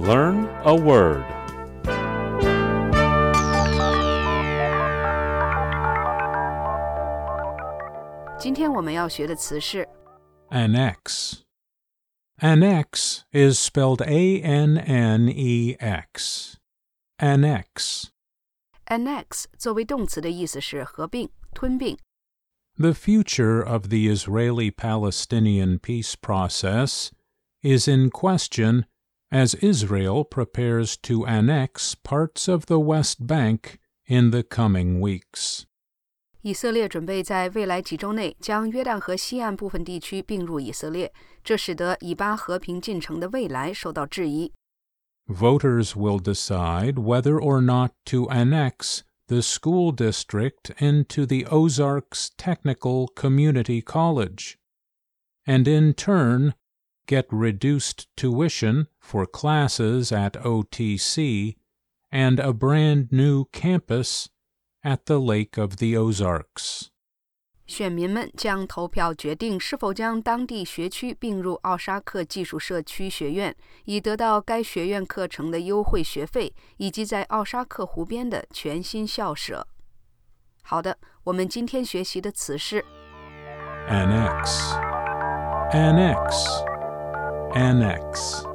Learn a word. Annex. Annex is spelled A N N E X. Annex. annex 作为动词的意思是合并、吞并。 The future of the Israeli Palestinian peace process is in question as Israel prepares to annex parts of the West Bank in the coming weeks. 以色列准备在未来几周内将约旦河西岸部分地区并入以色列，这使得以巴和平进程的未来受到质疑。 Voters will decide whether or not to annex the school district into the Ozarks Technical Community College, and in turn get reduced tuition for classes at OTC and a brand new campus at the Lake of the Ozarks. 选民们将投票决定是否将当地学区并入奥沙克技术社区学院，以得到该学院课程的优惠学费，以及在奥沙克湖边的全新校舍。好的，我们今天学习的词是 Annex. Annex. Annex.